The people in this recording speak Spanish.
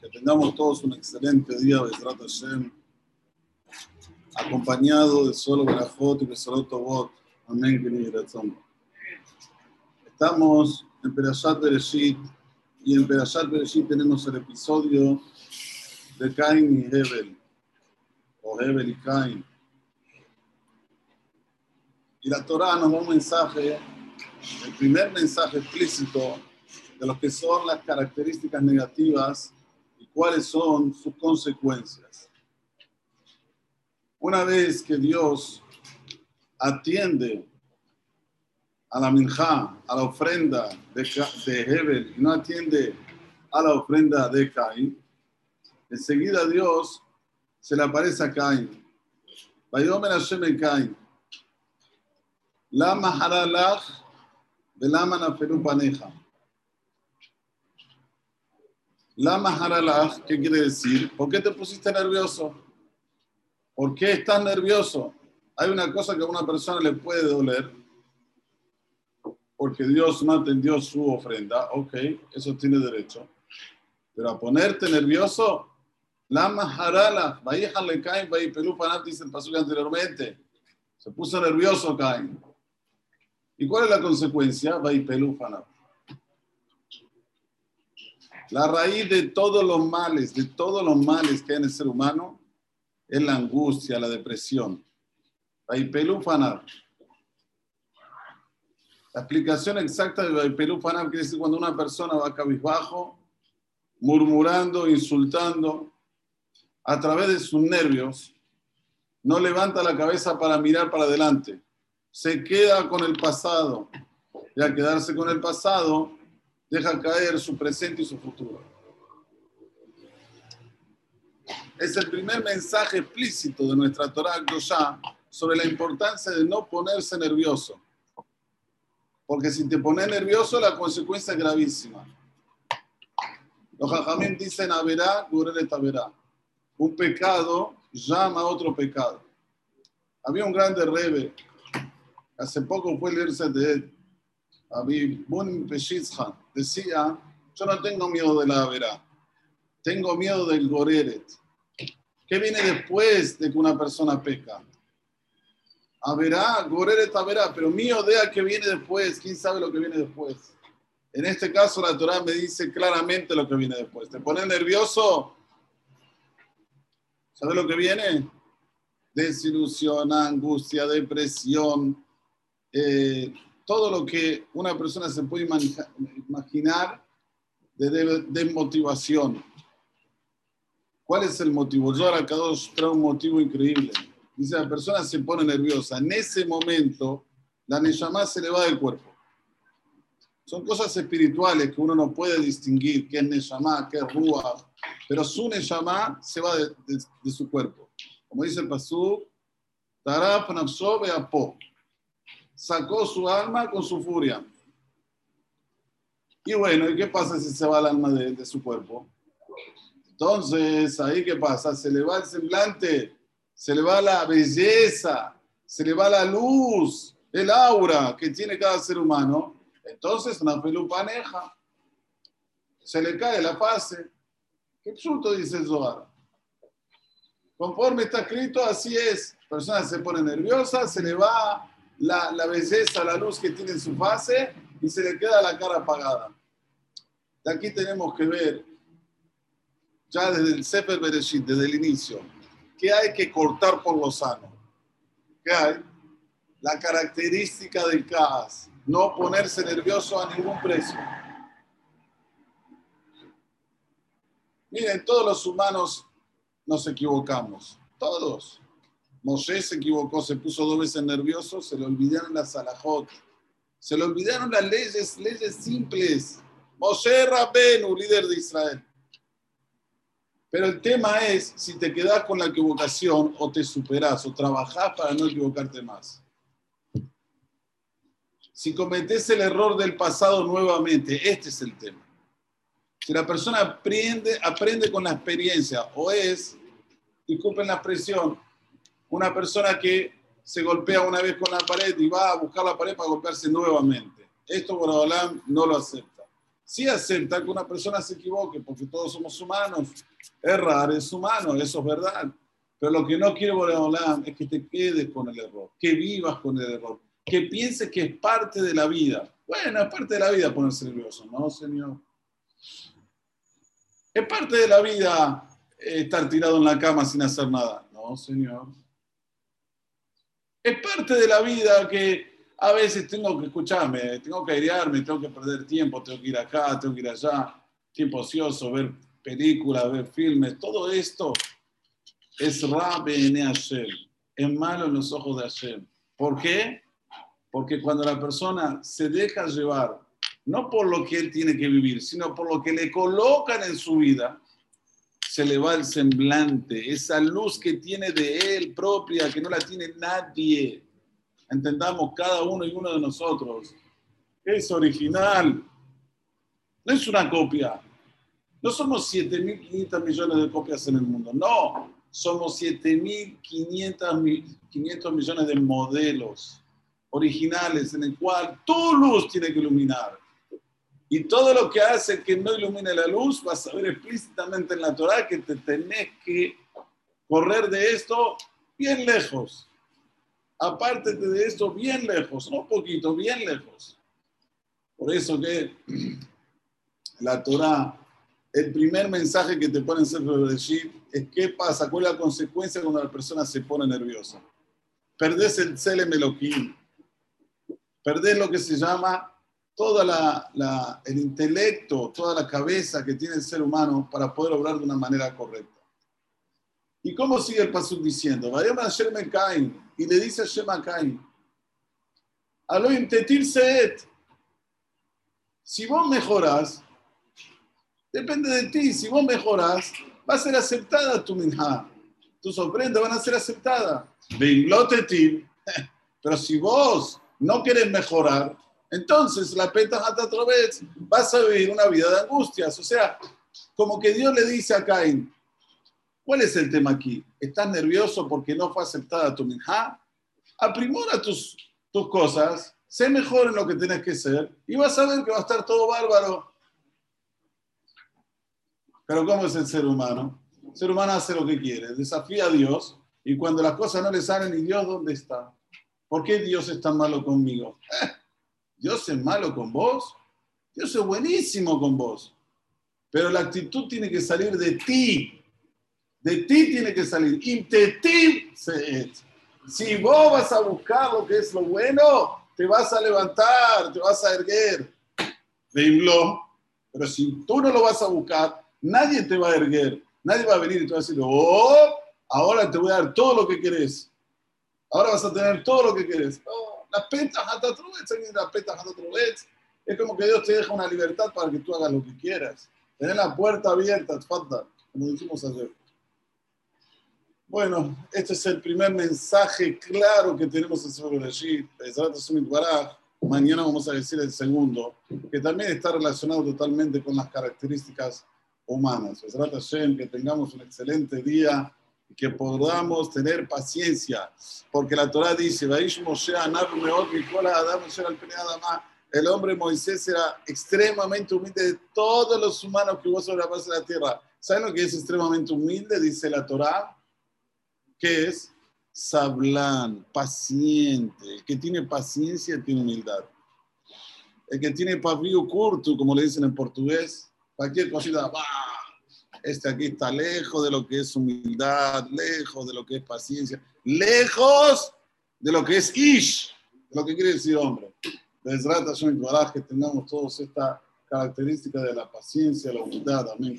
Que tengamos todos un excelente día, Besrat Hashem, acompañado de solo Berajot y Besorot Tobot. Amén, Estamos en Perashat Bereshit y en Perashat Bereshit tenemos el episodio de Cain y Hebel, o Hebel y Cain. Y la Torah nos da un mensaje, el primer mensaje explícito de lo que son las características negativas y cuáles son sus consecuencias. Una vez que Dios atiende a la minja, a la ofrenda de, de Hebel y no atiende a la ofrenda de Caín, enseguida Dios se le aparece a Caín. Vayomer Hashem en Caín. Lama haralach velama naferu paneja. Lama haralach, ¿qué quiere decir? ¿Por qué te pusiste nervioso? ¿Por qué estás nervioso? Hay una cosa que a una persona le puede doler porque Dios no atendió su ofrenda. Ok, eso tiene derecho. Pero a ponerte nervioso, Lama harala, le caen, pelú panat, dice el paso anteriormente. Se puso nervioso Cain. ¿Y cuál es la consecuencia? pelú panat. La raíz de todos los males, de todos los males que hay en el ser humano, es la angustia, la depresión. pelú panat. La explicación exacta de pelú panat quiere decir cuando una persona va cabizbajo, murmurando, insultando, a través de sus nervios, no levanta la cabeza para mirar para adelante, se queda con el pasado. Y al quedarse con el pasado, deja caer su presente y su futuro. Es el primer mensaje explícito de nuestra Torah ya sobre la importancia de no ponerse nervioso. Porque si te pones nervioso, la consecuencia es gravísima. Los jajamín dicen, Gurel Averá un pecado llama a otro pecado. Había un grande rebe, hace poco fue leerse de él, decía, yo no tengo miedo de la verá, tengo miedo del goreret. ¿Qué viene después de que una persona peca? Averá, goreret verá, pero mío idea que viene después, ¿quién sabe lo que viene después? En este caso la Torah me dice claramente lo que viene después. ¿Te pones nervioso? ¿Sabes lo que viene? Desilusión, angustia, depresión, eh, todo lo que una persona se puede imaginar de desmotivación. ¿Cuál es el motivo? Yo ahora cada trae un motivo increíble. Dice, la persona se pone nerviosa. En ese momento, la Neshama se le va del cuerpo. Son cosas espirituales que uno no puede distinguir qué es Neshama, qué es Ruach, pero su Neshama se va de, su cuerpo. Como dice el Pasú, Taraf Nafsobe Apo. Sacó su alma con su furia. Y bueno, ¿y qué pasa si se va el alma de, su cuerpo? Entonces, ahí qué pasa? Se le va el semblante, se le va la belleza, se le va la luz, el aura que tiene cada ser humano. Entonces, una pelupaneja, se le cae la fase, ¿Qué absurdo dice el Zohar? Conforme está escrito, así es. La persona se pone nerviosa, se le va la, belleza, la luz que tiene en su fase y se le queda la cara apagada. De aquí tenemos que ver, ya desde el Sefer Bereshit, desde el inicio, ¿qué hay que cortar por lo sano? ¿Qué hay? La característica del caos, no ponerse nervioso a ningún precio. Miren, todos los humanos nos equivocamos, todos. Moshe se equivocó, se puso dos veces nervioso, se le olvidaron las alajot, se le olvidaron las leyes, leyes simples. Moshe Rabenu, líder de Israel. Pero el tema es si te quedas con la equivocación o te superas o trabajás para no equivocarte más. Si cometes el error del pasado nuevamente, este es el tema. Si la persona aprende, aprende con la experiencia o es, disculpen la expresión, una persona que se golpea una vez con la pared y va a buscar la pared para golpearse nuevamente. Esto Boreolam no lo acepta. Sí acepta que una persona se equivoque, porque todos somos humanos. Errar es humano, eso es verdad. Pero lo que no quiere Boreolam es que te quedes con el error, que vivas con el error, que pienses que es parte de la vida. Bueno, es parte de la vida ponerse nervioso, ¿no, Señor? Es parte de la vida eh, estar tirado en la cama sin hacer nada. No, Señor. Es parte de la vida que a veces tengo que escucharme, tengo que airearme, tengo que perder tiempo, tengo que ir acá, tengo que ir allá, tiempo ocioso, ver películas, ver filmes, todo esto es Rabbe en Hashem, es malo en los ojos de Hashem. ¿Por qué? Porque cuando la persona se deja llevar no por lo que él tiene que vivir, sino por lo que le colocan en su vida, se le va el semblante, esa luz que tiene de él propia, que no la tiene nadie. Entendamos cada uno y uno de nosotros. Es original, no es una copia. No somos 7.500 millones de copias en el mundo, no, somos 7.500 millones de modelos originales en el cual tu luz tiene que iluminar. Y todo lo que hace que no ilumine la luz, vas a ver explícitamente en la Torah que te tenés que correr de esto bien lejos. Aparte de esto, bien lejos, no poquito, bien lejos. Por eso que la Torah, el primer mensaje que te ponen ser decir es qué pasa, cuál es la consecuencia cuando la persona se pone nerviosa. Perdés el Selem Elohim, perdés lo que se llama todo el intelecto, toda la cabeza que tiene el ser humano para poder obrar de una manera correcta. ¿Y cómo sigue el paso diciendo? Y le dice a Shema Cain, Aloim. Si vos mejoras, depende de ti. Si vos mejoras, va a ser aceptada tu minja. Tus ofrendas van a ser aceptadas. Pero si vos no querés mejorar, entonces, la peta vez vas a vivir una vida de angustias. O sea, como que Dios le dice a Caín, ¿cuál es el tema aquí? ¿Estás nervioso porque no fue aceptada tu minja? Aprimora tus, tus cosas, sé mejor en lo que tienes que ser y vas a ver que va a estar todo bárbaro. Pero ¿cómo es el ser humano? El ser humano hace lo que quiere, desafía a Dios y cuando las cosas no le salen, ¿y Dios dónde está? ¿Por qué Dios es tan malo conmigo? Dios es malo con vos, Dios es buenísimo con vos. Pero la actitud tiene que salir de ti. De ti tiene que salir. Si vos vas a buscar lo que es lo bueno, te vas a levantar, te vas a erguer. Veimlo. Pero si tú no lo vas a buscar, nadie te va a erguer. Nadie va a venir y te va a decir, oh, ahora te voy a dar todo lo que querés. Ahora vas a tener todo lo que querés. Oh, las petas las petas Es como que Dios te deja una libertad para que tú hagas lo que quieras. Tener la puerta abierta, falta, como dijimos ayer. Bueno, este es el primer mensaje claro que tenemos en sobre allí. Mañana vamos a decir el segundo, que también está relacionado totalmente con las características humanas. Que tengamos un excelente día que podamos tener paciencia, porque la Torah dice, el hombre Moisés era extremadamente humilde de todos los humanos que hubo sobre la base de la tierra. ¿Saben lo que es extremadamente humilde? Dice la Torah, que es sablán, paciente. El que tiene paciencia tiene humildad. El que tiene pavio curto, como le dicen en portugués, cualquier cosita, ¡bah! Este aquí está lejos de lo que es humildad, lejos de lo que es paciencia, lejos de lo que es ish, de lo que quiere decir hombre. Desrata que tengamos todos esta característica de la paciencia, la humildad. Amén.